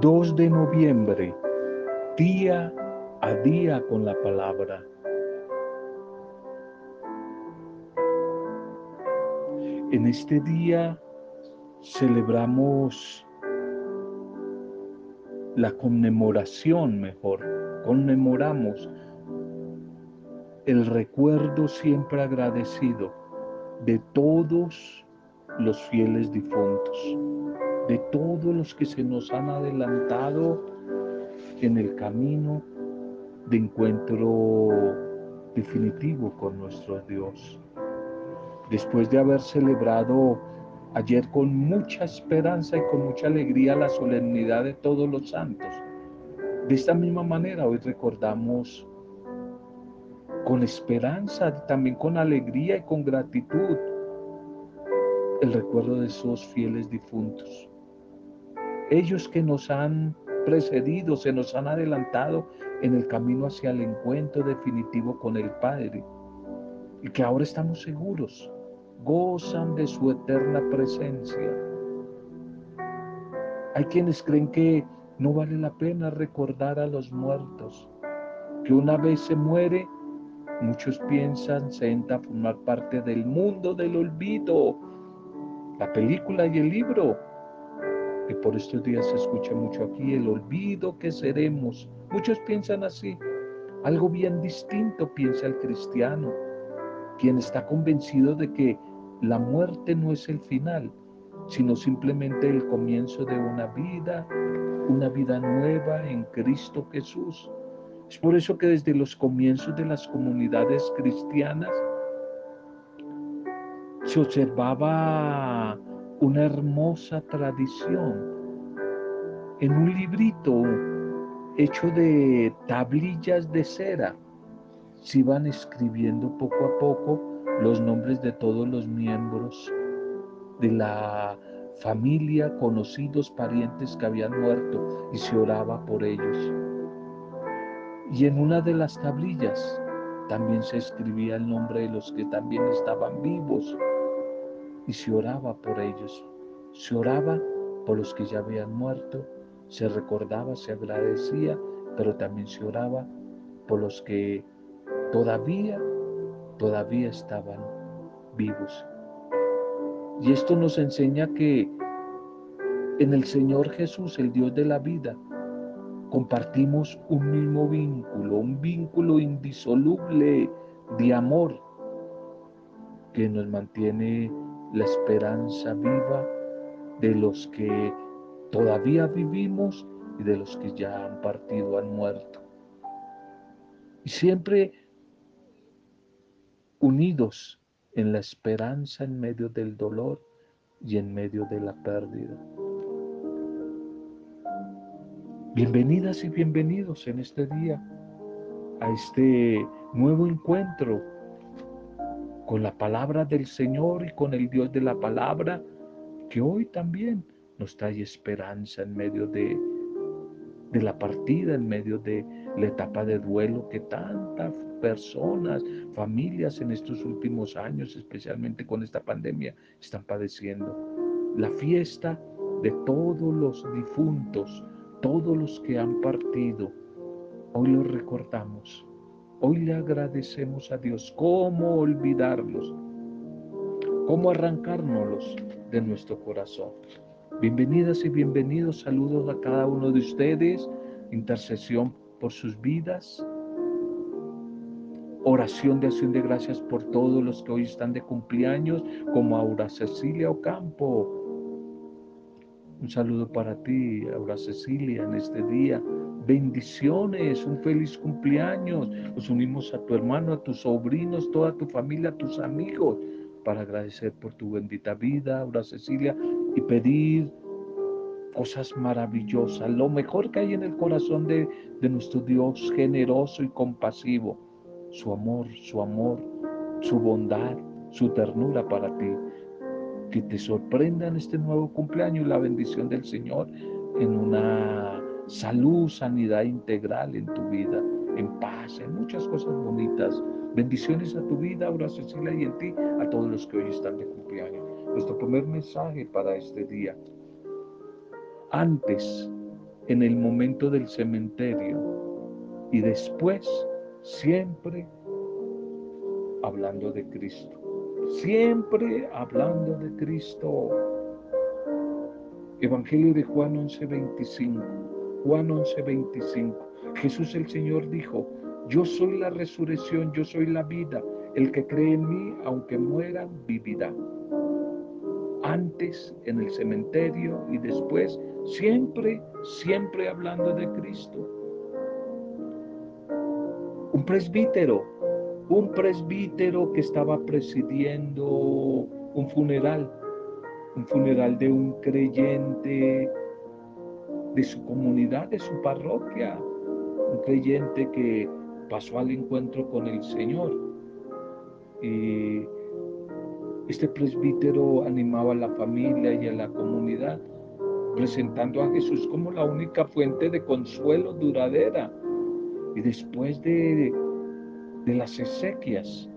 2 de noviembre, día a día con la palabra. En este día celebramos la conmemoración mejor, conmemoramos el recuerdo siempre agradecido de todos los fieles difuntos, de todos los que se nos han adelantado en el camino de encuentro definitivo con nuestro Dios. Después de haber celebrado ayer con mucha esperanza y con mucha alegría la solemnidad de todos los santos, de esta misma manera hoy recordamos con esperanza, también con alegría y con gratitud el recuerdo de esos fieles difuntos. Ellos que nos han precedido, se nos han adelantado en el camino hacia el encuentro definitivo con el Padre y que ahora estamos seguros, gozan de su eterna presencia. Hay quienes creen que no vale la pena recordar a los muertos, que una vez se muere Muchos piensan, se entra a formar parte del mundo del olvido, la película y el libro. Y por estos días se escucha mucho aquí el olvido que seremos. Muchos piensan así. Algo bien distinto piensa el cristiano, quien está convencido de que la muerte no es el final, sino simplemente el comienzo de una vida, una vida nueva en Cristo Jesús. Es por eso que desde los comienzos de las comunidades cristianas se observaba una hermosa tradición. En un librito hecho de tablillas de cera, se iban escribiendo poco a poco los nombres de todos los miembros de la familia, conocidos, parientes que habían muerto y se oraba por ellos. Y en una de las tablillas también se escribía el nombre de los que también estaban vivos y se oraba por ellos. Se oraba por los que ya habían muerto, se recordaba, se agradecía, pero también se oraba por los que todavía, todavía estaban vivos. Y esto nos enseña que en el Señor Jesús, el Dios de la vida, compartimos un mismo vínculo, un vínculo indisoluble de amor que nos mantiene la esperanza viva de los que todavía vivimos y de los que ya han partido, han muerto. Y siempre unidos en la esperanza en medio del dolor y en medio de la pérdida. Bienvenidas y bienvenidos en este día a este nuevo encuentro con la palabra del Señor y con el Dios de la palabra, que hoy también nos trae esperanza en medio de, de la partida, en medio de la etapa de duelo que tantas personas, familias en estos últimos años, especialmente con esta pandemia, están padeciendo. La fiesta de todos los difuntos, todos los que han partido, hoy los recordamos, hoy le agradecemos a Dios. ¿Cómo olvidarlos? ¿Cómo arrancárnoslos de nuestro corazón? Bienvenidas y bienvenidos, saludos a cada uno de ustedes, intercesión por sus vidas, oración de acción de gracias por todos los que hoy están de cumpleaños, como Aura Cecilia Ocampo, un saludo para ti, Aura Cecilia, en este día. Bendiciones, un feliz cumpleaños. Nos unimos a tu hermano, a tus sobrinos, toda tu familia, a tus amigos, para agradecer por tu bendita vida, Aura Cecilia, y pedir cosas maravillosas, lo mejor que hay en el corazón de, de nuestro Dios generoso y compasivo. Su amor, su amor, su bondad, su ternura para ti que te sorprenda en este nuevo cumpleaños la bendición del Señor en una salud, sanidad integral en tu vida, en paz, en muchas cosas bonitas. Bendiciones a tu vida, ahora Cecilia, y en ti, a todos los que hoy están de cumpleaños. Nuestro primer mensaje para este día. Antes en el momento del cementerio y después siempre hablando de Cristo. Siempre hablando de Cristo. Evangelio de Juan 11:25. Juan 11:25. Jesús el Señor dijo, yo soy la resurrección, yo soy la vida. El que cree en mí, aunque muera, vivirá. Antes en el cementerio y después, siempre, siempre hablando de Cristo. Un presbítero, un presbítero que estaba presidiendo un funeral, un funeral de un creyente de su comunidad, de su parroquia, un creyente que pasó al encuentro con el Señor. Y este presbítero animaba a la familia y a la comunidad, presentando a Jesús como la única fuente de consuelo duradera. Y después de, de las exequias,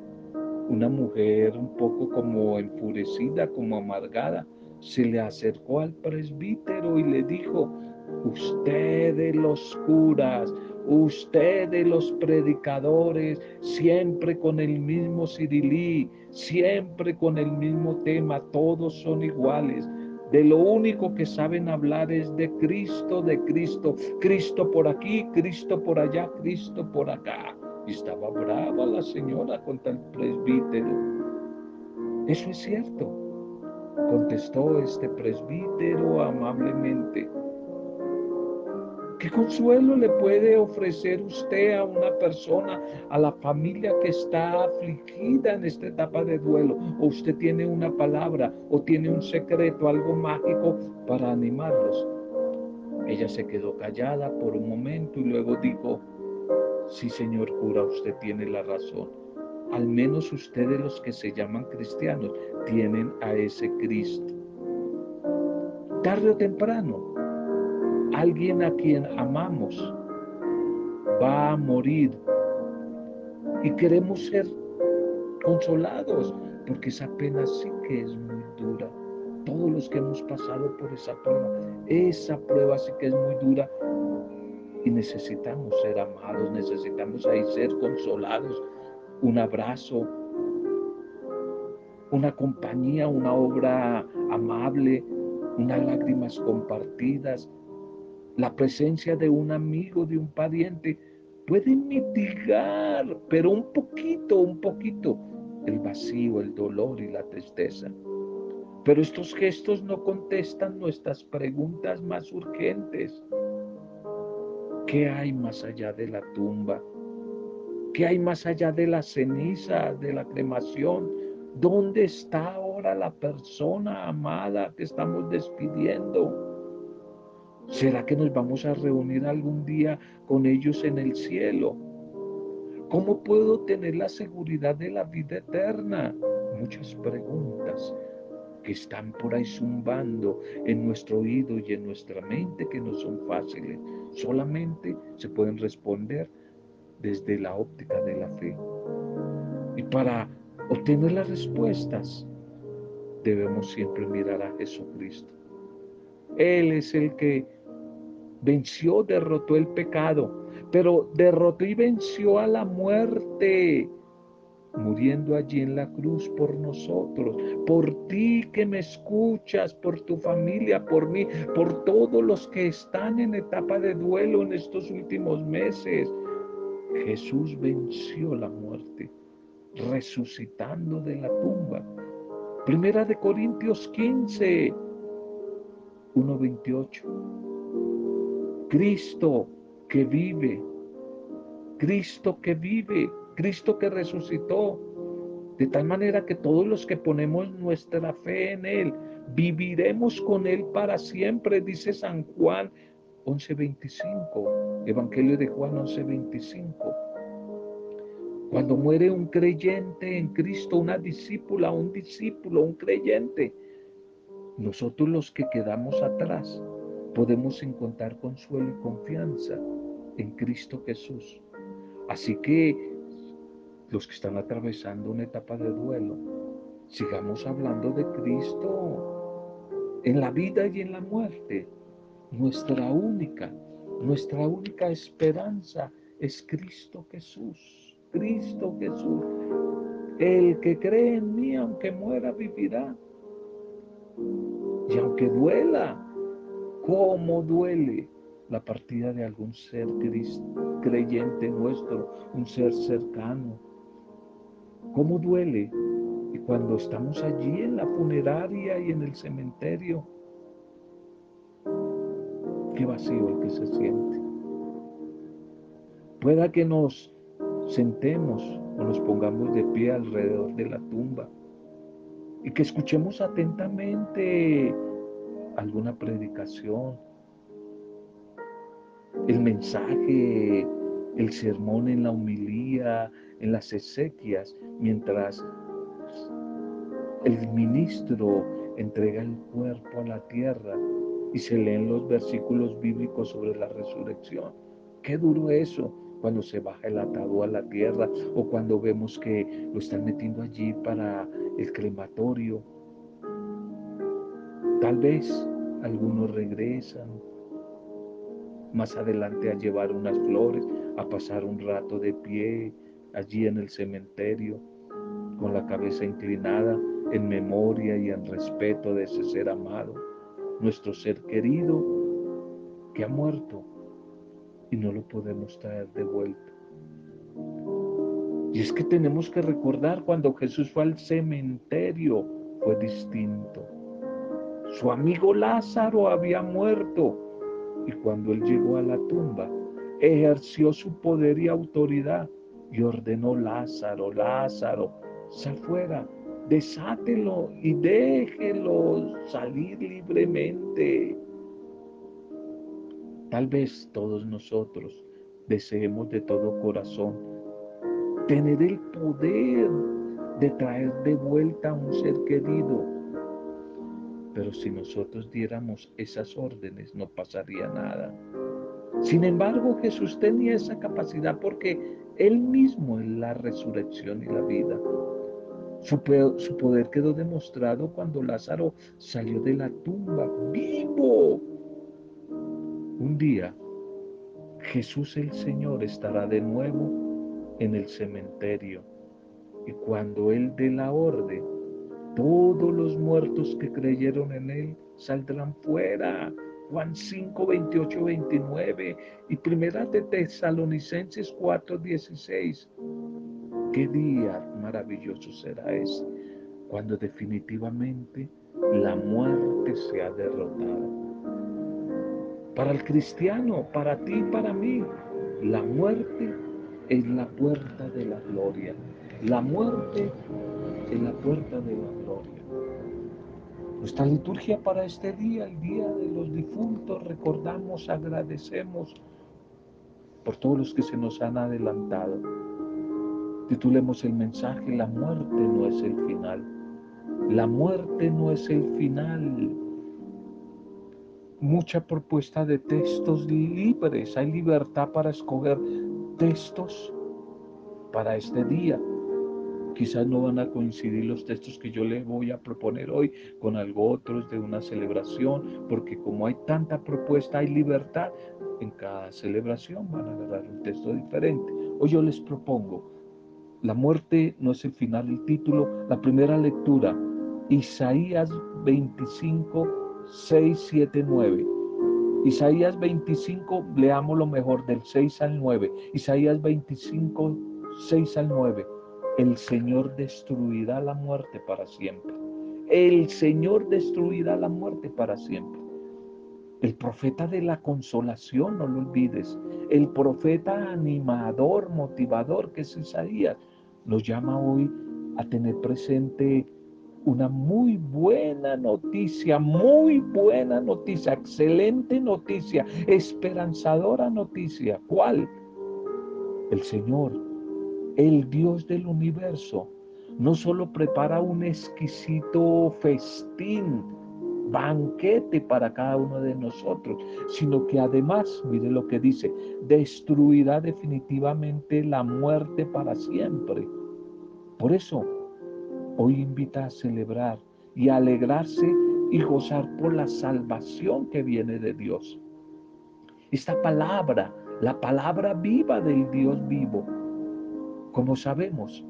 una mujer un poco como enfurecida, como amargada, se le acercó al presbítero y le dijo, ustedes los curas, Ustedes los predicadores, siempre con el mismo cirilí, siempre con el mismo tema, todos son iguales. De lo único que saben hablar es de Cristo, de Cristo. Cristo por aquí, Cristo por allá, Cristo por acá. Y estaba brava la señora contra el presbítero. Eso es cierto, contestó este presbítero amablemente. ¿Qué consuelo le puede ofrecer usted a una persona, a la familia que está afligida en esta etapa de duelo? ¿O usted tiene una palabra o tiene un secreto, algo mágico para animarlos? Ella se quedó callada por un momento y luego dijo, sí señor cura, usted tiene la razón. Al menos ustedes los que se llaman cristianos tienen a ese Cristo. Tarde o temprano, alguien a quien amamos va a morir. Y queremos ser consolados, porque esa pena sí que es muy dura. Todos los que hemos pasado por esa prueba, esa prueba sí que es muy dura. Y necesitamos ser amados, necesitamos ahí ser consolados, un abrazo, una compañía, una obra amable, unas lágrimas compartidas, la presencia de un amigo, de un pariente, puede mitigar, pero un poquito, un poquito, el vacío, el dolor y la tristeza. Pero estos gestos no contestan nuestras preguntas más urgentes. ¿Qué hay más allá de la tumba? ¿Qué hay más allá de la ceniza, de la cremación? ¿Dónde está ahora la persona amada que estamos despidiendo? ¿Será que nos vamos a reunir algún día con ellos en el cielo? ¿Cómo puedo tener la seguridad de la vida eterna? Muchas preguntas que están por ahí zumbando en nuestro oído y en nuestra mente que no son fáciles. Solamente se pueden responder desde la óptica de la fe. Y para obtener las respuestas debemos siempre mirar a Jesucristo. Él es el que venció, derrotó el pecado, pero derrotó y venció a la muerte, muriendo allí en la cruz por nosotros, por ti que me escuchas, por tu familia, por mí, por todos los que están en etapa de duelo en estos últimos meses. Jesús venció la muerte, resucitando de la tumba. Primera de Corintios 15, 1.28. Cristo que vive, Cristo que vive, Cristo que resucitó, de tal manera que todos los que ponemos nuestra fe en Él, viviremos con Él para siempre, dice San Juan 11.25, Evangelio de Juan 11.25. Cuando muere un creyente en Cristo, una discípula, un discípulo, un creyente, nosotros los que quedamos atrás, podemos encontrar consuelo y confianza en Cristo Jesús. Así que los que están atravesando una etapa de duelo, sigamos hablando de Cristo en la vida y en la muerte. nuestra única, nuestra única esperanza es Cristo Jesús. Cristo Jesús. El que cree en mí, aunque muera, vivirá. Y aunque duela, ¿cómo duele la partida de algún ser creyente nuestro, un ser cercano? ¿Cómo duele? Y cuando estamos allí en la funeraria y en el cementerio, qué vacío el que se siente. Pueda que nos sentemos o nos pongamos de pie alrededor de la tumba y que escuchemos atentamente alguna predicación, el mensaje, el sermón en la humilía, en las exequias, mientras el ministro entrega el cuerpo a la tierra y se leen los versículos bíblicos sobre la resurrección. Qué duro eso cuando se baja el atado a la tierra o cuando vemos que lo están metiendo allí para el crematorio. Tal vez algunos regresan más adelante a llevar unas flores, a pasar un rato de pie allí en el cementerio, con la cabeza inclinada en memoria y en respeto de ese ser amado, nuestro ser querido que ha muerto y no lo podemos traer de vuelta. Y es que tenemos que recordar cuando Jesús fue al cementerio, fue distinto. Su amigo Lázaro había muerto y cuando él llegó a la tumba, ejerció su poder y autoridad y ordenó Lázaro, Lázaro, sal fuera, desátelo y déjelo salir libremente. Tal vez todos nosotros deseemos de todo corazón tener el poder de traer de vuelta a un ser querido. Pero si nosotros diéramos esas órdenes no pasaría nada. Sin embargo, Jesús tenía esa capacidad porque Él mismo es la resurrección y la vida. Su, su, poder quedó demostrado cuando Lázaro salió de la tumba vivo un día Jesús el Señor estará de nuevo en el cementerio y cuando Él dé la orden, todos los muertos que creyeron en Él saldrán fuera. Juan 5, 28, 29 y Primera de Tesalonicenses 4, 16. Qué día maravilloso será ese, cuando definitivamente la muerte sea derrotada. Para el cristiano, para ti y para mí, la muerte es la puerta de la gloria. La muerte es la puerta de la gloria. Nuestra liturgia para este día, el día de los difuntos, recordamos, agradecemos por todos los que se nos han adelantado. Titulemos el mensaje, la muerte no es el final. La muerte no es el final mucha propuesta de textos libres. Hay libertad para escoger textos para este día. Quizás no van a coincidir los textos que yo les voy a proponer hoy con algo otros de una celebración, porque como hay tanta propuesta, hay libertad, en cada celebración van a agarrar un texto diferente. Hoy yo les propongo, la muerte no es el final, el título, la primera lectura, Isaías 25, 6, 7, 9. Isaías 25, leamos lo mejor del 6 al 9. Isaías 25, 6 al 9. El Señor destruirá la muerte para siempre. El Señor destruirá la muerte para siempre. El profeta de la consolación, no lo olvides. El profeta animador, motivador que es Isaías, nos llama hoy a tener presente una muy buena noticia, muy buena noticia, excelente noticia, esperanzadora noticia. ¿Cuál? El Señor, el Dios del universo, no solo prepara un exquisito festín, banquete para cada uno de nosotros, sino que además, mire lo que dice, destruirá definitivamente la muerte para siempre. Por eso, hoy invita a celebrar y alegrarse y gozar por la salvación que viene de Dios. Esta palabra, la palabra viva del Dios vivo, como sabemos,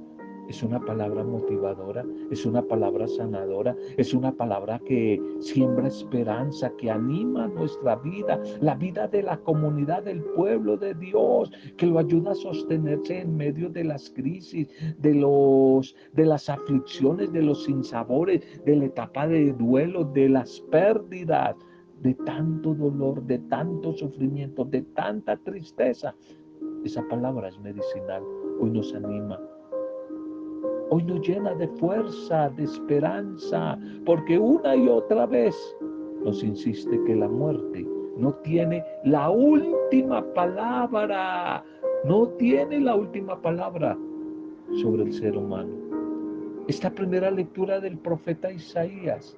es una palabra motivadora, es una palabra sanadora, es una palabra que siembra esperanza, que anima nuestra vida, la vida de la comunidad, del pueblo de Dios, que lo ayuda a sostenerse en medio de las crisis, de, los, de las aflicciones, de los sinsabores, de la etapa de duelo, de las pérdidas, de tanto dolor, de tanto sufrimiento, de tanta tristeza. Esa palabra es medicinal, hoy nos anima, hoy nos llena de fuerza, de esperanza, porque una y otra vez nos insiste que la muerte no tiene la última palabra, no tiene la última palabra sobre el ser humano. Esta primera lectura del profeta Isaías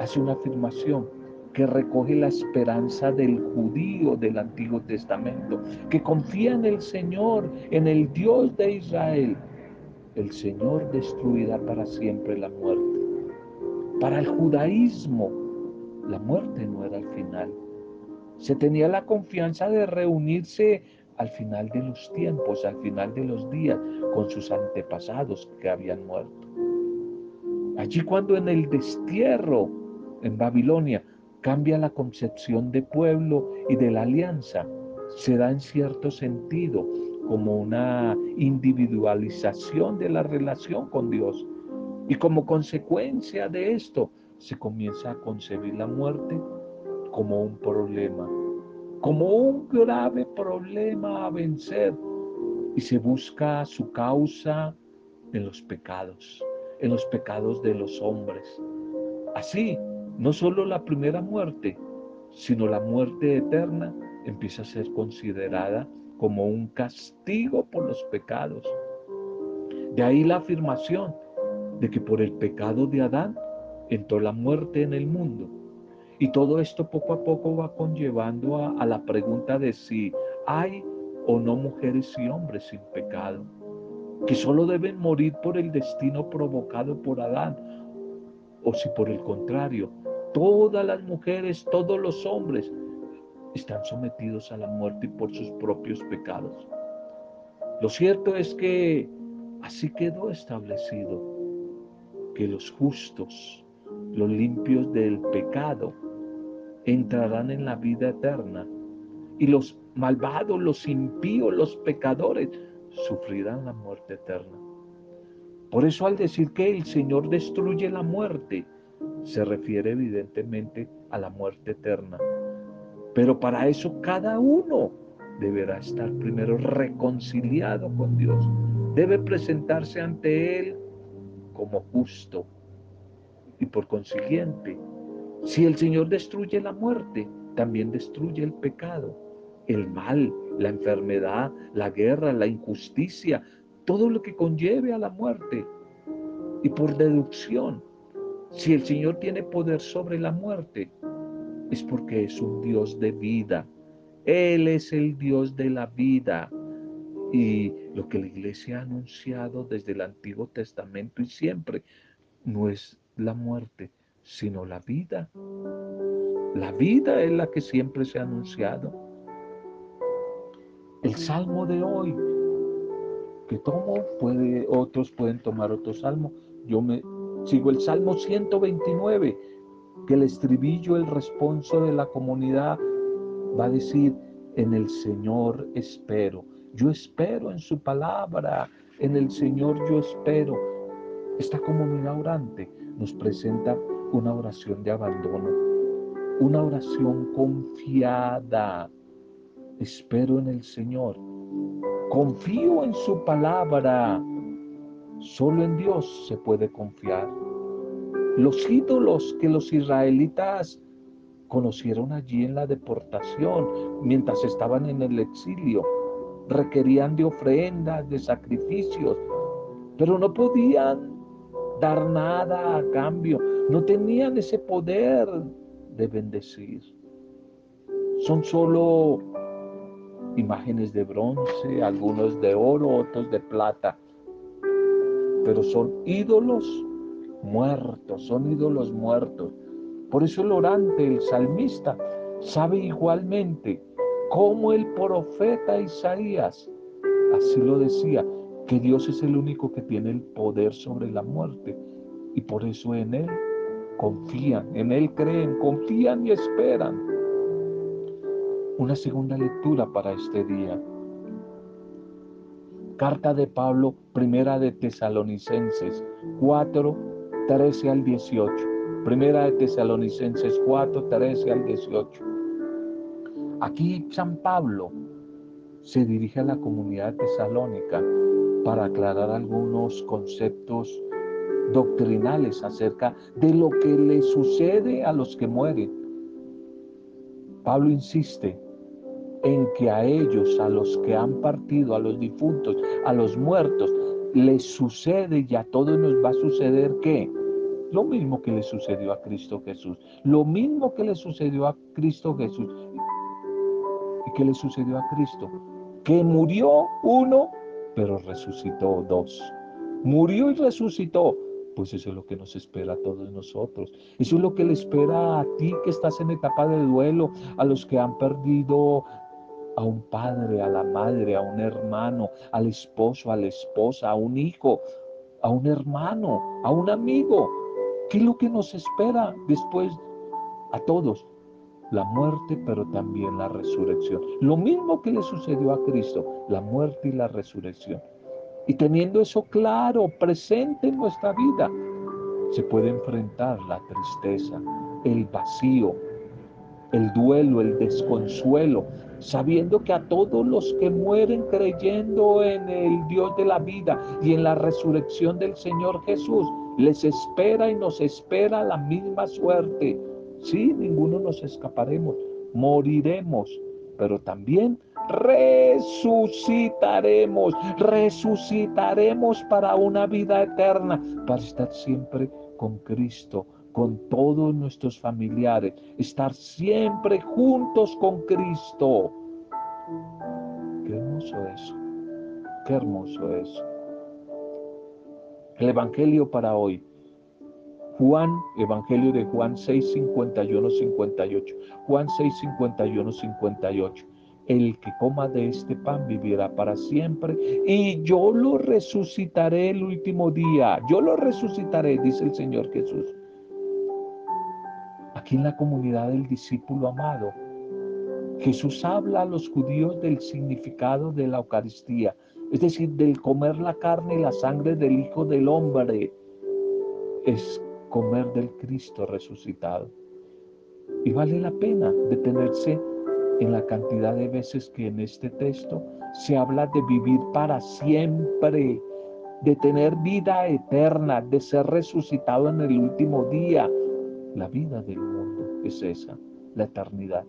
hace una afirmación que recoge la esperanza del judío del Antiguo Testamento, que confía en el Señor, en el Dios de Israel, el Señor destruirá para siempre la muerte. Para el judaísmo, la muerte no era el final. Se tenía la confianza de reunirse al final de los tiempos, al final de los días, con sus antepasados que habían muerto. Allí cuando en el destierro en Babilonia cambia la concepción de pueblo y de la alianza, se da en cierto sentido como una individualización de la relación con Dios. Y como consecuencia de esto, se comienza a concebir la muerte como un problema, como un grave problema a vencer. Y se busca su causa en los pecados, en los pecados de los hombres. Así, no solo la primera muerte, sino la muerte eterna empieza a ser considerada como un castigo por los pecados. De ahí la afirmación de que por el pecado de Adán entró la muerte en el mundo. Y todo esto poco a poco va conllevando a, la pregunta de si hay o no mujeres y hombres sin pecado, que solo deben morir por el destino provocado por Adán, o si por el contrario, todas las mujeres, todos los hombres están sometidos a la muerte por sus propios pecados. Lo cierto es que así quedó establecido que los justos, los limpios del pecado, entrarán en la vida eterna y los malvados, los impíos, los pecadores sufrirán la muerte eterna. Por eso al decir que el Señor destruye la muerte, se refiere evidentemente a la muerte eterna pero para eso cada uno deberá estar primero reconciliado con Dios. Debe presentarse ante Él como justo. Y por consiguiente, si el Señor destruye la muerte, también destruye el pecado, el mal, la enfermedad, la guerra, la injusticia, todo lo que conlleve a la muerte. Y por deducción, si el Señor tiene poder sobre la muerte, es porque es un Dios de vida. Él es el Dios de la vida. Y lo que la iglesia ha anunciado desde el Antiguo Testamento y siempre no es la muerte, sino la vida. La vida es la que siempre se ha anunciado. El salmo de hoy que tomo, puede, otros pueden tomar otro salmo. Yo me sigo el salmo 129 que el estribillo, el responso de la comunidad va a decir, en el Señor espero. Yo espero en su palabra, en el Señor yo espero. Esta comunidad orante nos presenta una oración de abandono, una oración confiada. Espero en el Señor. Confío en su palabra. Solo en Dios se puede confiar. Los ídolos que los israelitas conocieron allí en la deportación, mientras estaban en el exilio, requerían de ofrendas, de sacrificios, pero no podían dar nada a cambio, no tenían ese poder de bendecir. Son solo imágenes de bronce, algunos de oro, otros de plata, pero son ídolos muertos, son ídolos muertos. Por eso el orante, el salmista, sabe igualmente como el profeta Isaías, así lo decía, que Dios es el único que tiene el poder sobre la muerte y por eso en Él confían, en Él creen, confían y esperan. Una segunda lectura para este día. Carta de Pablo, primera de Tesalonicenses 4, 13 al 18. Primera de Tesalonicenses 4, 13 al 18. Aquí San Pablo se dirige a la comunidad tesalónica para aclarar algunos conceptos doctrinales acerca de lo que le sucede a los que mueren. Pablo insiste en que a ellos, a los que han partido, a los difuntos, a los muertos, les sucede y a todos nos va a suceder que lo mismo que le sucedió a Cristo Jesús, lo mismo que le sucedió a Cristo Jesús. ¿Y qué le sucedió a Cristo? Que murió uno, pero resucitó dos. Murió y resucitó. Pues eso es lo que nos espera a todos nosotros. Eso es lo que le espera a ti que estás en etapa de duelo, a los que han perdido a un padre, a la madre, a un hermano, al esposo, a la esposa, a un hijo, a un hermano, a un amigo. ¿Qué es lo que nos espera después a todos? la muerte, pero también la resurrección. Lo mismo que le sucedió a Cristo, la muerte y la resurrección. Y teniendo eso claro, presente en nuestra vida, se puede enfrentar la tristeza, el vacío, el duelo, el desconsuelo, sabiendo que a todos los que mueren creyendo en el Dios de la vida y en la resurrección del Señor Jesús, les espera y nos espera la misma suerte. Sí, ninguno nos escaparemos, moriremos, pero también resucitaremos, resucitaremos para una vida eterna, para estar siempre con Cristo, con todos nuestros familiares, estar siempre juntos con Cristo. Qué hermoso eso, qué hermoso eso. El Evangelio para hoy Juan, Evangelio de Juan 6, 51, 58. Juan 6, 51, 58. El que coma de este pan vivirá para siempre y yo lo resucitaré el último día. Yo lo resucitaré, dice el Señor Jesús. Aquí en la comunidad del discípulo amado, Jesús habla a los judíos del significado de la Eucaristía, es decir, del comer la carne y la sangre del Hijo del Hombre. Es comer del Cristo resucitado. Y vale la pena detenerse en la cantidad de veces que en este texto se habla de vivir para siempre, de tener vida eterna, de ser resucitado en el último día. La vida del mundo es esa, la eternidad.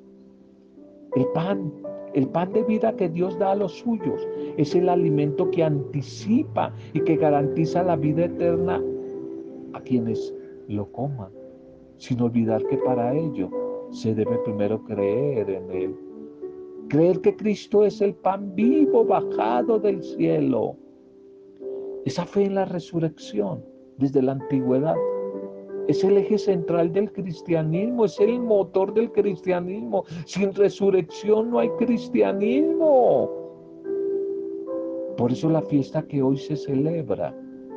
El pan, el pan de vida que Dios da a los suyos, es el alimento que anticipa y que garantiza la vida eterna a quienes lo coman, sin olvidar que para ello se debe primero creer en Él. Creer que Cristo es el pan vivo bajado del cielo. Esa fe en la resurrección desde la antigüedad es el eje central del cristianismo, es el motor del cristianismo. Sin resurrección no hay cristianismo. Por eso la fiesta que hoy se celebra,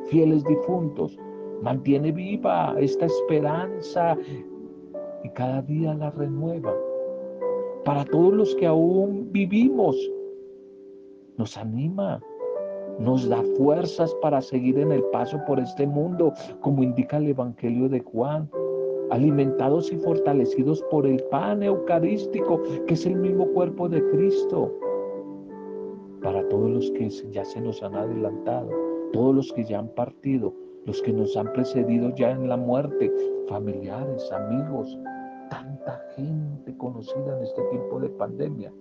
fieles difuntos, mantiene viva esta esperanza y cada día la renueva. Para todos los que aún vivimos, nos anima, nos da fuerzas para seguir en el paso por este mundo, como indica el Evangelio de Juan, alimentados y fortalecidos por el pan eucarístico, que es el mismo cuerpo de Cristo. Para todos los que ya se nos han adelantado, todos los que ya han partido, los que nos han precedido ya en la muerte, familiares, amigos, tanta gente conocida en este tiempo de pandemia.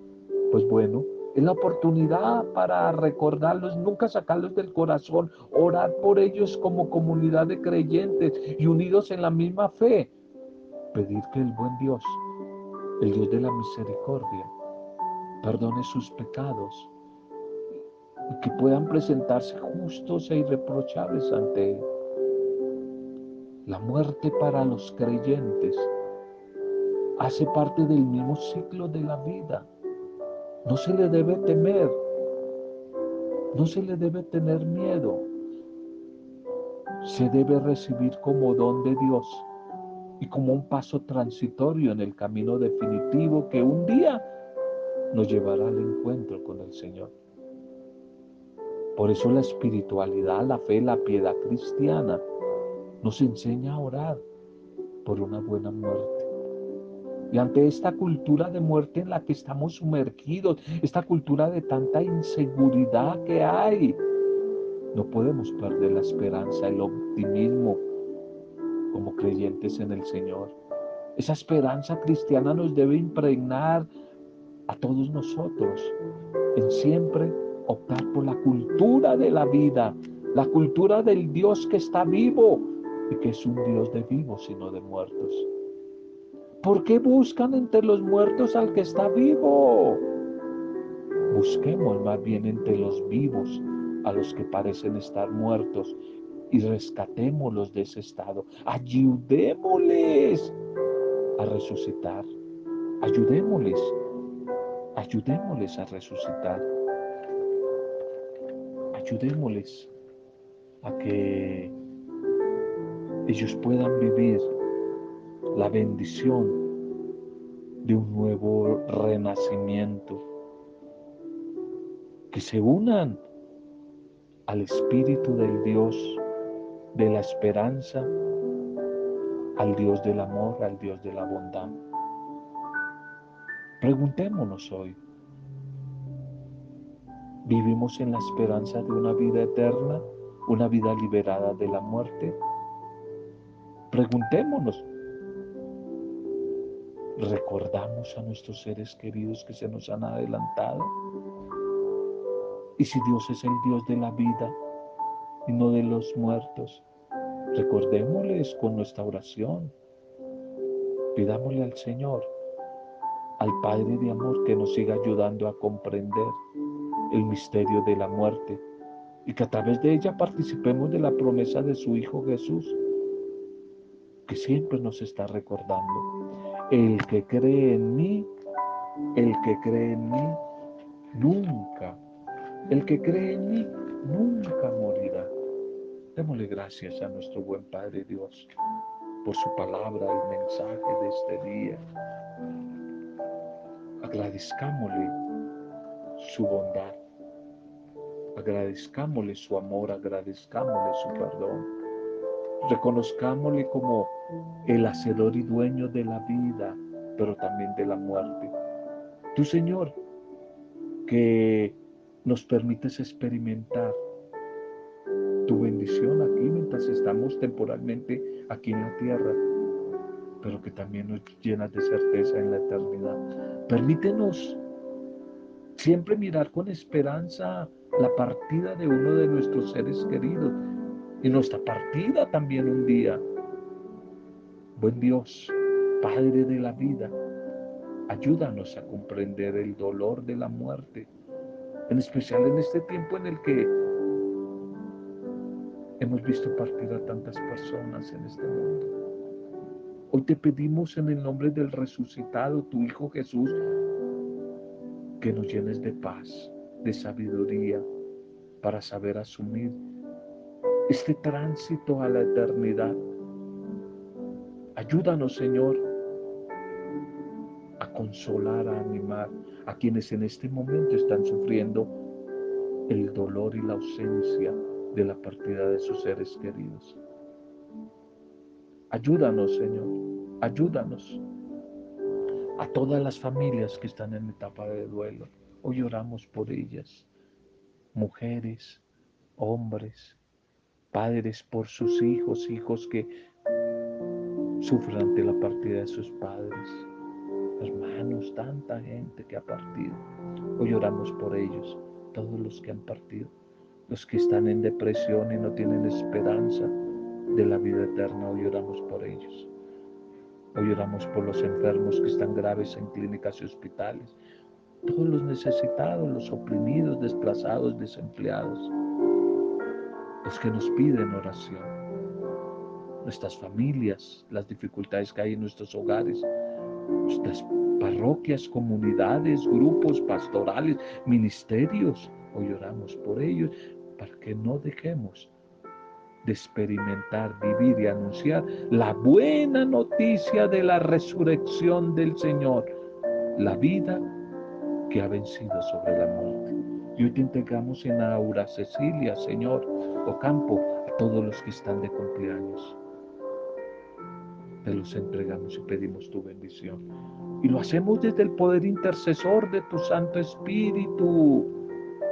Pues bueno, es la oportunidad para recordarlos, nunca sacarlos del corazón, orar por ellos como comunidad de creyentes y unidos en la misma fe. Pedir que el buen Dios, el Dios de la misericordia, perdone sus pecados y que puedan presentarse justos e irreprochables ante Él. La muerte para los creyentes hace parte del mismo ciclo de la vida. No se le debe temer, no se le debe tener miedo. Se debe recibir como don de Dios y como un paso transitorio en el camino definitivo que un día nos llevará al encuentro con el Señor. Por eso la espiritualidad, la fe, la piedad cristiana nos enseña a orar por una buena muerte. Y ante esta cultura de muerte en la que estamos sumergidos, esta cultura de tanta inseguridad que hay, no podemos perder la esperanza, el optimismo como creyentes en el Señor. Esa esperanza cristiana nos debe impregnar a todos nosotros en siempre optar por la cultura de la vida, la cultura del Dios que está vivo y que es un Dios de vivos y no de muertos. ¿Por qué buscan entre los muertos al que está vivo? Busquemos más bien entre los vivos a los que parecen estar muertos y rescatémoslos de ese estado. Ayudémosles a resucitar. Ayudémosles. Ayudémosles a resucitar. Ayudémosles a que ellos puedan vivir la bendición de un nuevo renacimiento. Que se unan al Espíritu del Dios de la esperanza, al Dios del amor, al Dios de la bondad. Preguntémonos hoy, ¿vivimos en la esperanza de una vida eterna, una vida liberada de la muerte? Preguntémonos, ¿recordamos a nuestros seres queridos que se nos han adelantado? Y si Dios es el Dios de la vida, y no de los muertos. Recordémosles con nuestra oración. Pidámosle al Señor, al Padre de Amor, que nos siga ayudando a comprender el misterio de la muerte y que a través de ella participemos de la promesa de su Hijo Jesús, que siempre nos está recordando. El que cree en mí, el que cree en mí, nunca, el que cree en mí, nunca morirá. Démosle gracias a nuestro buen Padre Dios por su palabra, el mensaje de este día. Agradezcámosle su bondad, agradezcámosle su amor, agradezcámosle su perdón. Reconozcámosle como el hacedor y dueño de la vida, pero también de la muerte. Tu Señor, que nos permites experimentar tu bendición aquí mientras estamos temporalmente aquí en la tierra, pero que también nos llenas de certeza en la eternidad. Permítenos siempre mirar con esperanza la partida de uno de nuestros seres queridos y nuestra partida también un día. Buen Dios, Padre de la vida, ayúdanos a comprender el dolor de la muerte, en especial en este tiempo en el que Hemos visto partir a tantas personas en este mundo. Hoy te pedimos en el nombre del resucitado, tu Hijo Jesús, que nos llenes de paz, de sabiduría, para saber asumir este tránsito a la eternidad. Ayúdanos, Señor, a consolar, a animar a quienes en este momento están sufriendo el dolor y la ausencia de la partida de sus seres queridos. Ayúdanos, Señor, ayúdanos a todas las familias que están en etapa de duelo. Hoy oramos por ellas, mujeres, hombres, padres por sus hijos, hijos que sufren ante la partida de sus padres, hermanos, tanta gente que ha partido. Hoy oramos por ellos, todos los que han partido los que están en depresión y no tienen esperanza de la vida eterna, hoy oramos por ellos. Hoy oramos por los enfermos que están graves en clínicas y hospitales, todos los necesitados, los oprimidos, desplazados, desempleados, los que nos piden oración, nuestras familias, las dificultades que hay en nuestros hogares, nuestras parroquias, comunidades, grupos pastorales, ministerios. Hoy oramos por ellos para que no dejemos de experimentar, vivir y anunciar la buena noticia de la resurrección del Señor, la vida que ha vencido sobre la muerte. Y hoy te entregamos en Aura Cecilia, Señor, Ocampo, a todos los que están de cumpleaños. Te los entregamos y pedimos tu bendición. Y lo hacemos desde el poder intercesor de tu Santo Espíritu,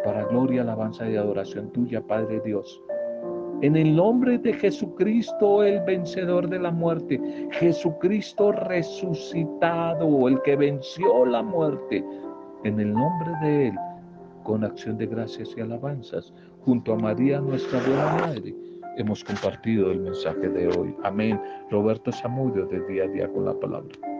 para gloria, alabanza y adoración tuya, Padre Dios. En el nombre de Jesucristo, el vencedor de la muerte, Jesucristo resucitado, el que venció la muerte, en el nombre de Él, con acción de gracias y alabanzas, junto a María, nuestra buena Madre, hemos compartido el mensaje de hoy. Amén. Roberto Samudio, de día a día con la palabra.